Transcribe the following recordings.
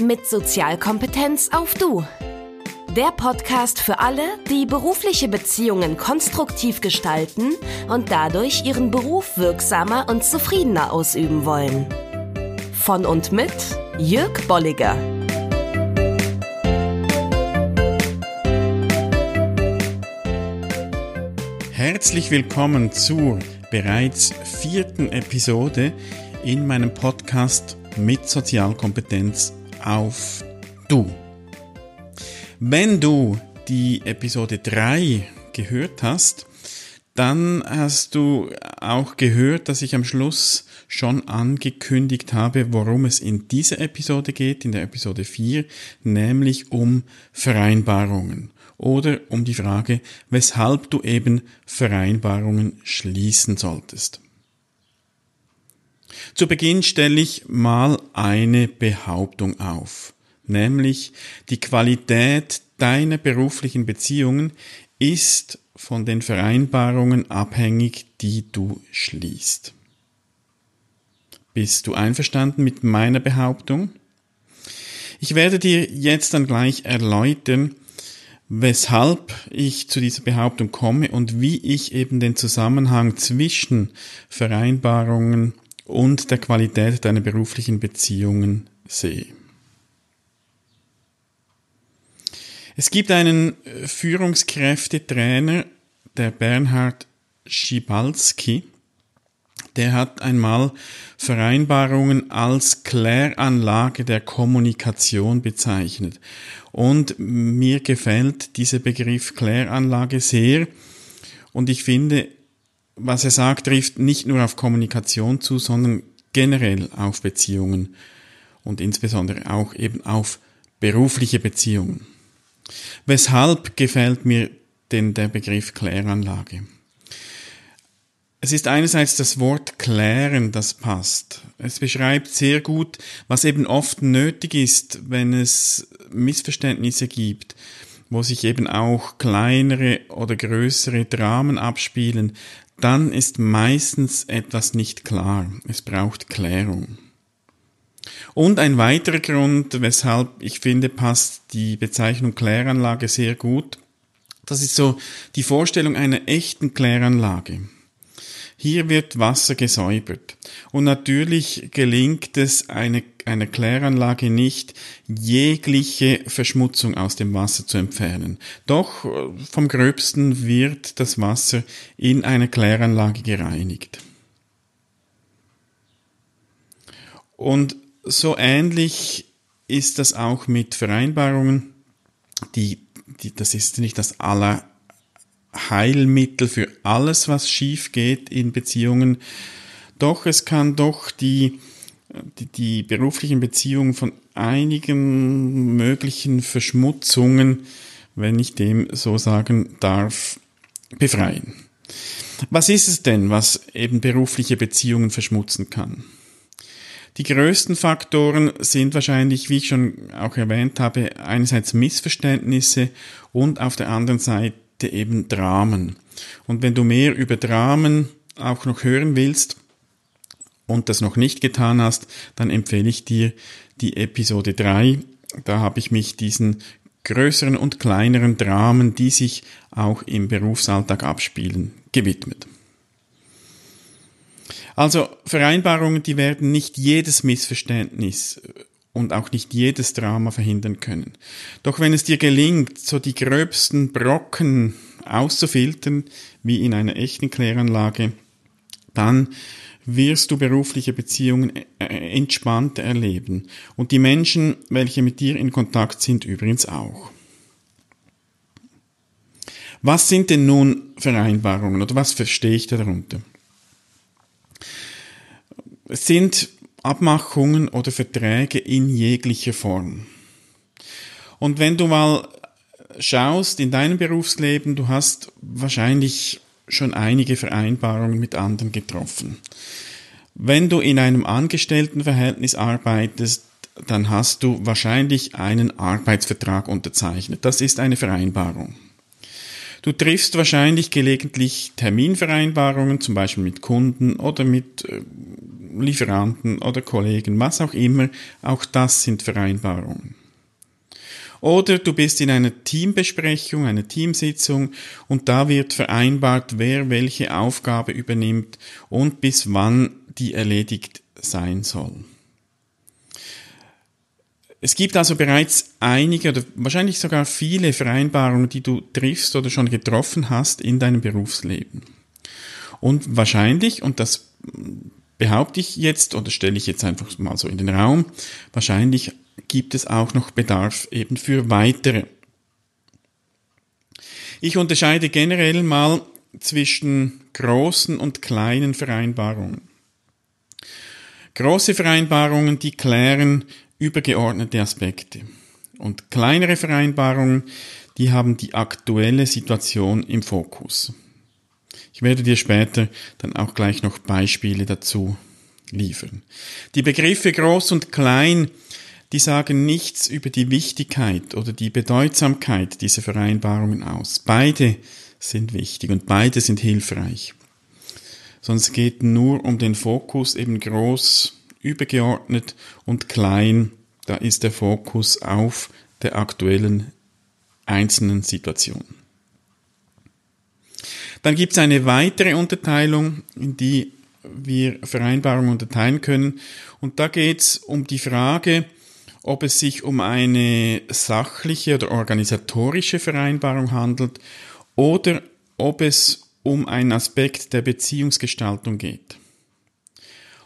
mit Sozialkompetenz auf Du. Der Podcast für alle, die berufliche Beziehungen konstruktiv gestalten und dadurch ihren Beruf wirksamer und zufriedener ausüben wollen. Von und mit Jörg Bolliger. Herzlich willkommen zur bereits vierten Episode in meinem Podcast mit Sozialkompetenz auf Du. Wenn du die Episode 3 gehört hast, dann hast du auch gehört, dass ich am Schluss schon angekündigt habe, worum es in dieser Episode geht, in der Episode 4, nämlich um Vereinbarungen oder um die Frage, weshalb du eben Vereinbarungen schließen solltest. Zu Beginn stelle ich mal eine Behauptung auf, nämlich die Qualität deiner beruflichen Beziehungen ist von den Vereinbarungen abhängig, die du schließt. Bist du einverstanden mit meiner Behauptung? Ich werde dir jetzt dann gleich erläutern, weshalb ich zu dieser Behauptung komme und wie ich eben den Zusammenhang zwischen Vereinbarungen und der Qualität deiner beruflichen Beziehungen sehe. Es gibt einen Führungskräftetrainer, der Bernhard Schibalski, der hat einmal Vereinbarungen als Kläranlage der Kommunikation bezeichnet. Und mir gefällt dieser Begriff Kläranlage sehr. Und ich finde, was er sagt, trifft nicht nur auf Kommunikation zu, sondern generell auf Beziehungen und insbesondere auch eben auf berufliche Beziehungen. Weshalb gefällt mir denn der Begriff Kläranlage? Es ist einerseits das Wort klären, das passt. Es beschreibt sehr gut, was eben oft nötig ist, wenn es Missverständnisse gibt, wo sich eben auch kleinere oder größere Dramen abspielen, dann ist meistens etwas nicht klar. Es braucht Klärung. Und ein weiterer Grund, weshalb ich finde, passt die Bezeichnung Kläranlage sehr gut, das ist so die Vorstellung einer echten Kläranlage. Hier wird Wasser gesäubert. Und natürlich gelingt es eine, einer Kläranlage nicht, jegliche Verschmutzung aus dem Wasser zu entfernen. Doch äh, vom Gröbsten wird das Wasser in einer Kläranlage gereinigt. Und so ähnlich ist das auch mit Vereinbarungen. Die, die, das ist nicht das aller Heilmittel für alles, was schief geht in Beziehungen. Doch es kann doch die, die, die beruflichen Beziehungen von einigen möglichen Verschmutzungen, wenn ich dem so sagen darf, befreien. Was ist es denn, was eben berufliche Beziehungen verschmutzen kann? Die größten Faktoren sind wahrscheinlich, wie ich schon auch erwähnt habe, einerseits Missverständnisse und auf der anderen Seite eben Dramen. Und wenn du mehr über Dramen auch noch hören willst und das noch nicht getan hast, dann empfehle ich dir die Episode 3. Da habe ich mich diesen größeren und kleineren Dramen, die sich auch im Berufsalltag abspielen, gewidmet. Also Vereinbarungen, die werden nicht jedes Missverständnis und auch nicht jedes Drama verhindern können. Doch wenn es dir gelingt, so die gröbsten Brocken auszufiltern, wie in einer echten Kläranlage, dann wirst du berufliche Beziehungen äh, entspannt erleben und die Menschen, welche mit dir in Kontakt sind, übrigens auch. Was sind denn nun Vereinbarungen oder was verstehe ich darunter? Es sind Abmachungen oder Verträge in jeglicher Form. Und wenn du mal schaust in deinem Berufsleben, du hast wahrscheinlich schon einige Vereinbarungen mit anderen getroffen. Wenn du in einem Angestelltenverhältnis arbeitest, dann hast du wahrscheinlich einen Arbeitsvertrag unterzeichnet. Das ist eine Vereinbarung. Du triffst wahrscheinlich gelegentlich Terminvereinbarungen, zum Beispiel mit Kunden oder mit äh, Lieferanten oder Kollegen, was auch immer, auch das sind Vereinbarungen. Oder du bist in einer Teambesprechung, einer Teamsitzung und da wird vereinbart, wer welche Aufgabe übernimmt und bis wann die erledigt sein soll. Es gibt also bereits einige oder wahrscheinlich sogar viele Vereinbarungen, die du triffst oder schon getroffen hast in deinem Berufsleben. Und wahrscheinlich, und das behaupte ich jetzt oder stelle ich jetzt einfach mal so in den Raum, wahrscheinlich gibt es auch noch Bedarf eben für weitere. Ich unterscheide generell mal zwischen großen und kleinen Vereinbarungen. Große Vereinbarungen, die klären übergeordnete Aspekte. Und kleinere Vereinbarungen, die haben die aktuelle Situation im Fokus. Ich werde dir später dann auch gleich noch Beispiele dazu liefern. Die Begriffe groß und klein, die sagen nichts über die Wichtigkeit oder die Bedeutsamkeit dieser Vereinbarungen aus. Beide sind wichtig und beide sind hilfreich. Sonst geht nur um den Fokus eben groß übergeordnet und klein, da ist der Fokus auf der aktuellen einzelnen Situation. Dann gibt es eine weitere Unterteilung, in die wir Vereinbarungen unterteilen können. Und da geht es um die Frage, ob es sich um eine sachliche oder organisatorische Vereinbarung handelt oder ob es um einen Aspekt der Beziehungsgestaltung geht.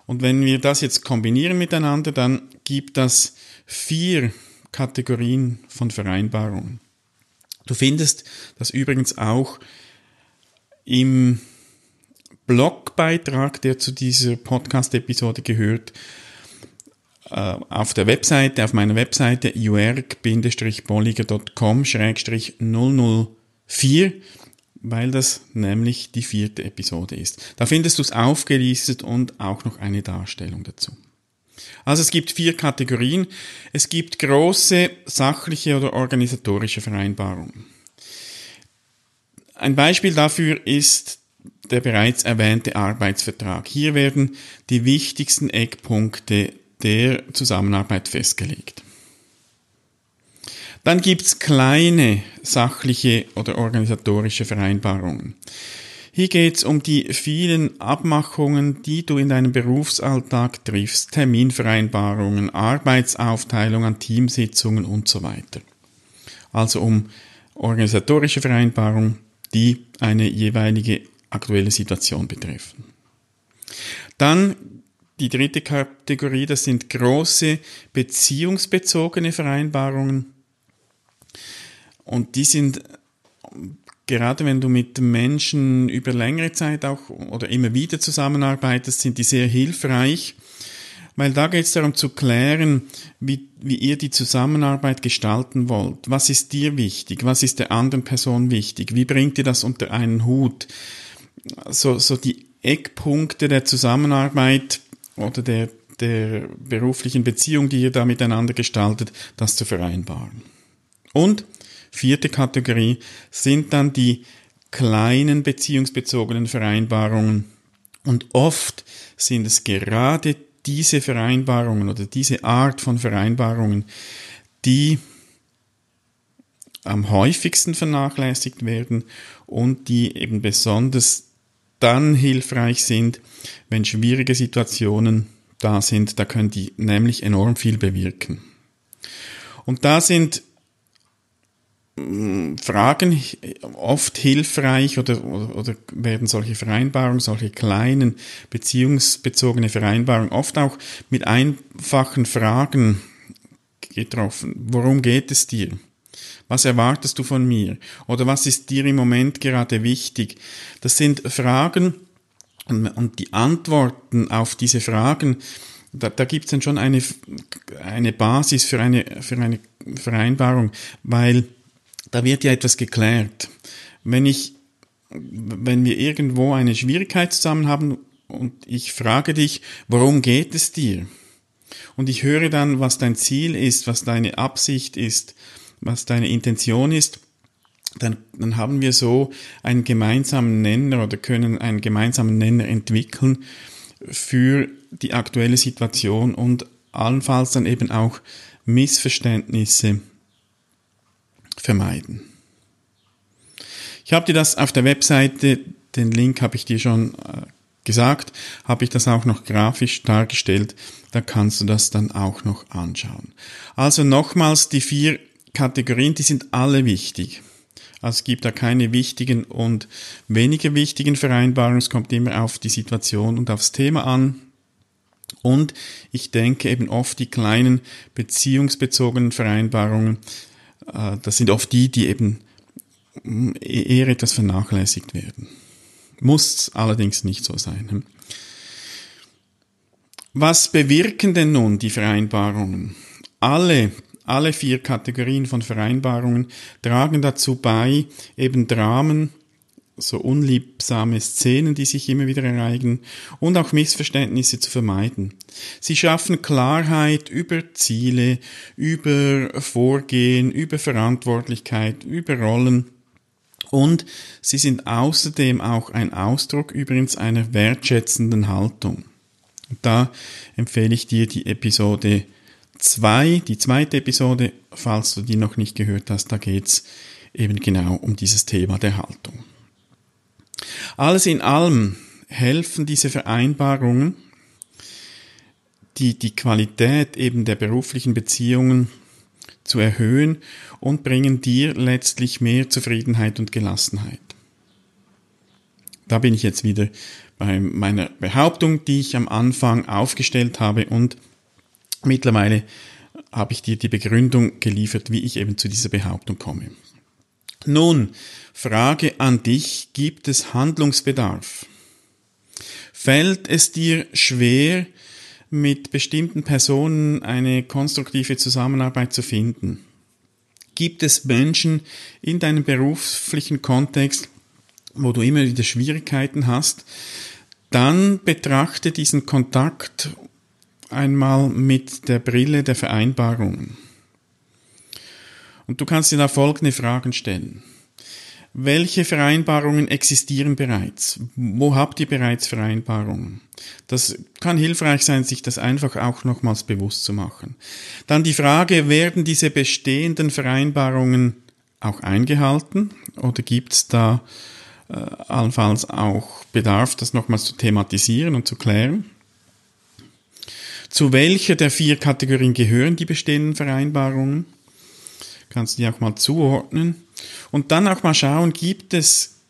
Und wenn wir das jetzt kombinieren miteinander, dann gibt das vier Kategorien von Vereinbarungen. Du findest das übrigens auch im Blogbeitrag, der zu dieser Podcast-Episode gehört, äh, auf der Webseite, auf meiner Webseite juerg-bolliger.com-004 weil das nämlich die vierte Episode ist. Da findest du es aufgelistet und auch noch eine Darstellung dazu. Also es gibt vier Kategorien. Es gibt große sachliche oder organisatorische Vereinbarungen. Ein Beispiel dafür ist der bereits erwähnte Arbeitsvertrag. Hier werden die wichtigsten Eckpunkte der Zusammenarbeit festgelegt. Dann gibt's kleine sachliche oder organisatorische Vereinbarungen. Hier geht's um die vielen Abmachungen, die du in deinem Berufsalltag triffst, Terminvereinbarungen, Arbeitsaufteilung an Teamsitzungen und so weiter. Also um organisatorische Vereinbarungen, die eine jeweilige aktuelle Situation betreffen. Dann die dritte Kategorie, das sind große beziehungsbezogene Vereinbarungen. Und die sind, gerade wenn du mit Menschen über längere Zeit auch oder immer wieder zusammenarbeitest, sind die sehr hilfreich, weil da geht es darum zu klären, wie, wie ihr die Zusammenarbeit gestalten wollt. Was ist dir wichtig? Was ist der anderen Person wichtig? Wie bringt ihr das unter einen Hut? So, so die Eckpunkte der Zusammenarbeit oder der, der beruflichen Beziehung, die ihr da miteinander gestaltet, das zu vereinbaren. Und Vierte Kategorie sind dann die kleinen beziehungsbezogenen Vereinbarungen. Und oft sind es gerade diese Vereinbarungen oder diese Art von Vereinbarungen, die am häufigsten vernachlässigt werden und die eben besonders dann hilfreich sind, wenn schwierige Situationen da sind. Da können die nämlich enorm viel bewirken. Und da sind Fragen oft hilfreich oder, oder, oder, werden solche Vereinbarungen, solche kleinen beziehungsbezogene Vereinbarungen oft auch mit einfachen Fragen getroffen. Worum geht es dir? Was erwartest du von mir? Oder was ist dir im Moment gerade wichtig? Das sind Fragen und, die Antworten auf diese Fragen, da, da gibt es dann schon eine, eine Basis für eine, für eine Vereinbarung, weil da wird ja etwas geklärt. Wenn ich, wenn wir irgendwo eine Schwierigkeit zusammen haben und ich frage dich, worum geht es dir? Und ich höre dann, was dein Ziel ist, was deine Absicht ist, was deine Intention ist, dann, dann haben wir so einen gemeinsamen Nenner oder können einen gemeinsamen Nenner entwickeln, für die aktuelle Situation und allenfalls dann eben auch Missverständnisse vermeiden. Ich habe dir das auf der Webseite, den Link habe ich dir schon äh, gesagt, habe ich das auch noch grafisch dargestellt, da kannst du das dann auch noch anschauen. Also nochmals die vier Kategorien, die sind alle wichtig. Also es gibt da keine wichtigen und weniger wichtigen Vereinbarungen, es kommt immer auf die Situation und aufs Thema an. Und ich denke eben oft die kleinen beziehungsbezogenen Vereinbarungen, das sind oft die, die eben mm, eher etwas vernachlässigt werden. Muss allerdings nicht so sein. Hm? Was bewirken denn nun die Vereinbarungen? Alle, alle vier Kategorien von Vereinbarungen tragen dazu bei, eben Dramen, so unliebsame Szenen, die sich immer wieder ereignen und auch Missverständnisse zu vermeiden. Sie schaffen Klarheit über Ziele, über Vorgehen, über Verantwortlichkeit, über Rollen und sie sind außerdem auch ein Ausdruck übrigens einer wertschätzenden Haltung. Da empfehle ich dir die Episode 2, die zweite Episode, falls du die noch nicht gehört hast, da geht's eben genau um dieses Thema der Haltung. Alles in allem helfen diese Vereinbarungen, die die Qualität eben der beruflichen Beziehungen zu erhöhen und bringen dir letztlich mehr Zufriedenheit und Gelassenheit. Da bin ich jetzt wieder bei meiner Behauptung, die ich am Anfang aufgestellt habe und mittlerweile habe ich dir die Begründung geliefert, wie ich eben zu dieser Behauptung komme. Nun, Frage an dich, gibt es Handlungsbedarf? Fällt es dir schwer, mit bestimmten Personen eine konstruktive Zusammenarbeit zu finden? Gibt es Menschen in deinem beruflichen Kontext, wo du immer wieder Schwierigkeiten hast? Dann betrachte diesen Kontakt einmal mit der Brille der Vereinbarungen. Und du kannst dir da folgende Fragen stellen. Welche Vereinbarungen existieren bereits? Wo habt ihr bereits Vereinbarungen? Das kann hilfreich sein, sich das einfach auch nochmals bewusst zu machen. Dann die Frage, werden diese bestehenden Vereinbarungen auch eingehalten oder gibt es da äh, allenfalls auch Bedarf, das nochmals zu thematisieren und zu klären? Zu welcher der vier Kategorien gehören die bestehenden Vereinbarungen? Kannst du die auch mal zuordnen? Und dann auch mal schauen, gibt es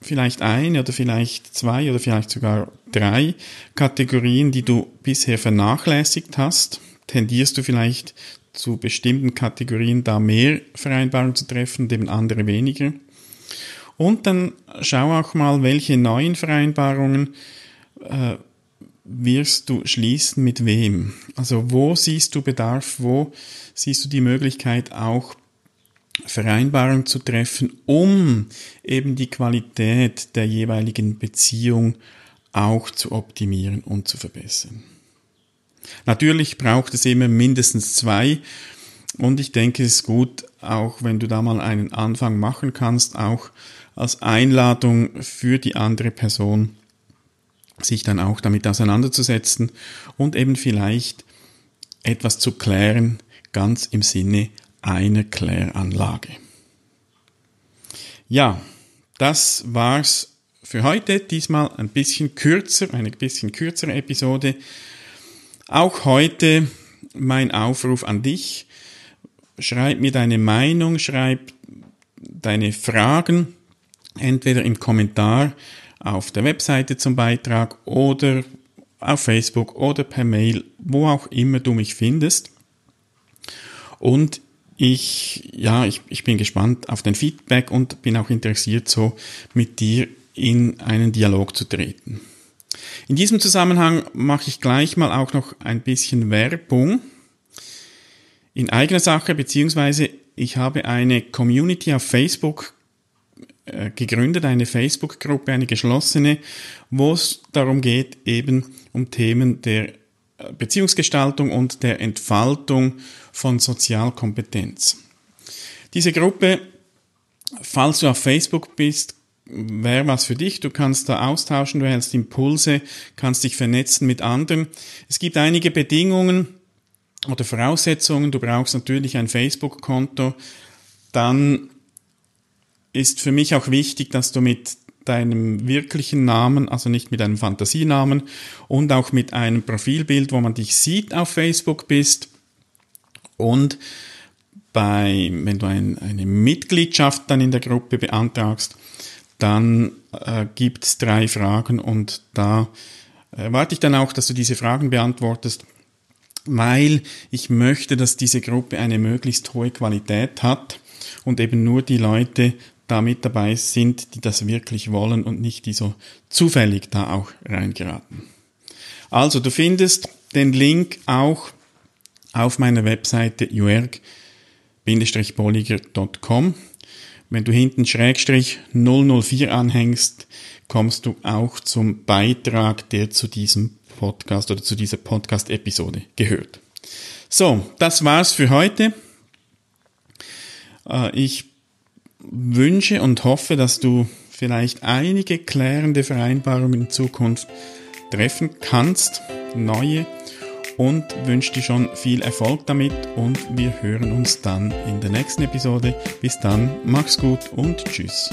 vielleicht eine oder vielleicht zwei oder vielleicht sogar drei Kategorien, die du bisher vernachlässigt hast. Tendierst du vielleicht zu bestimmten Kategorien da mehr Vereinbarungen zu treffen, eben andere weniger? Und dann schau auch mal, welche neuen Vereinbarungen äh, wirst du schließen mit wem? Also wo siehst du Bedarf, wo siehst du die Möglichkeit auch Vereinbarung zu treffen, um eben die Qualität der jeweiligen Beziehung auch zu optimieren und zu verbessern. Natürlich braucht es immer mindestens zwei und ich denke, es ist gut, auch wenn du da mal einen Anfang machen kannst, auch als Einladung für die andere Person, sich dann auch damit auseinanderzusetzen und eben vielleicht etwas zu klären, ganz im Sinne eine Kläranlage. Ja, das war's für heute. Diesmal ein bisschen kürzer, eine bisschen kürzere Episode. Auch heute mein Aufruf an dich. Schreib mir deine Meinung, schreib deine Fragen, entweder im Kommentar auf der Webseite zum Beitrag oder auf Facebook oder per Mail, wo auch immer du mich findest. Und ich, ja, ich, ich bin gespannt auf dein Feedback und bin auch interessiert, so mit dir in einen Dialog zu treten. In diesem Zusammenhang mache ich gleich mal auch noch ein bisschen Werbung in eigener Sache, beziehungsweise ich habe eine Community auf Facebook äh, gegründet, eine Facebook-Gruppe, eine geschlossene, wo es darum geht, eben um Themen der Beziehungsgestaltung und der Entfaltung von Sozialkompetenz. Diese Gruppe, falls du auf Facebook bist, wäre was für dich. Du kannst da austauschen, du erhältst Impulse, kannst dich vernetzen mit anderen. Es gibt einige Bedingungen oder Voraussetzungen. Du brauchst natürlich ein Facebook-Konto. Dann ist für mich auch wichtig, dass du mit deinem wirklichen Namen, also nicht mit einem Fantasienamen und auch mit einem Profilbild, wo man dich sieht auf Facebook bist. Und bei, wenn du ein, eine Mitgliedschaft dann in der Gruppe beantragst, dann äh, gibt es drei Fragen und da erwarte ich dann auch, dass du diese Fragen beantwortest, weil ich möchte, dass diese Gruppe eine möglichst hohe Qualität hat und eben nur die Leute da mit dabei sind, die das wirklich wollen und nicht die so zufällig da auch reingeraten. Also du findest den Link auch auf meiner Webseite juerg-bolliger.com. Wenn du hinten Schrägstrich 004 anhängst, kommst du auch zum Beitrag, der zu diesem Podcast oder zu dieser Podcast-Episode gehört. So, das war's für heute. Äh, ich wünsche und hoffe, dass du vielleicht einige klärende Vereinbarungen in Zukunft treffen kannst, neue, und wünsche dir schon viel Erfolg damit und wir hören uns dann in der nächsten Episode. Bis dann, mach's gut und tschüss.